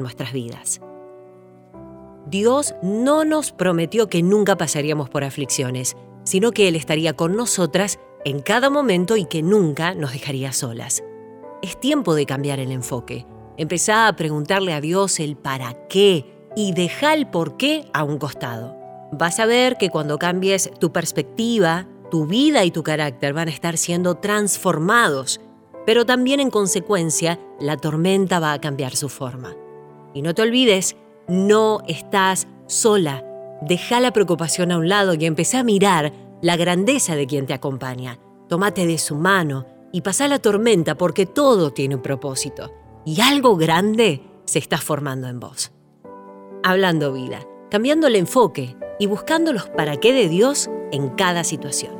nuestras vidas. Dios no nos prometió que nunca pasaríamos por aflicciones, sino que Él estaría con nosotras en cada momento y que nunca nos dejaría solas. Es tiempo de cambiar el enfoque. Empezá a preguntarle a Dios el para qué y deja el por qué a un costado. Vas a ver que cuando cambies tu perspectiva, tu vida y tu carácter van a estar siendo transformados, pero también en consecuencia la tormenta va a cambiar su forma. Y no te olvides, no estás sola. Deja la preocupación a un lado y empecé a mirar la grandeza de quien te acompaña. Tómate de su mano y pasa la tormenta porque todo tiene un propósito y algo grande se está formando en vos. Hablando vida, cambiando el enfoque y buscando los para qué de Dios en cada situación.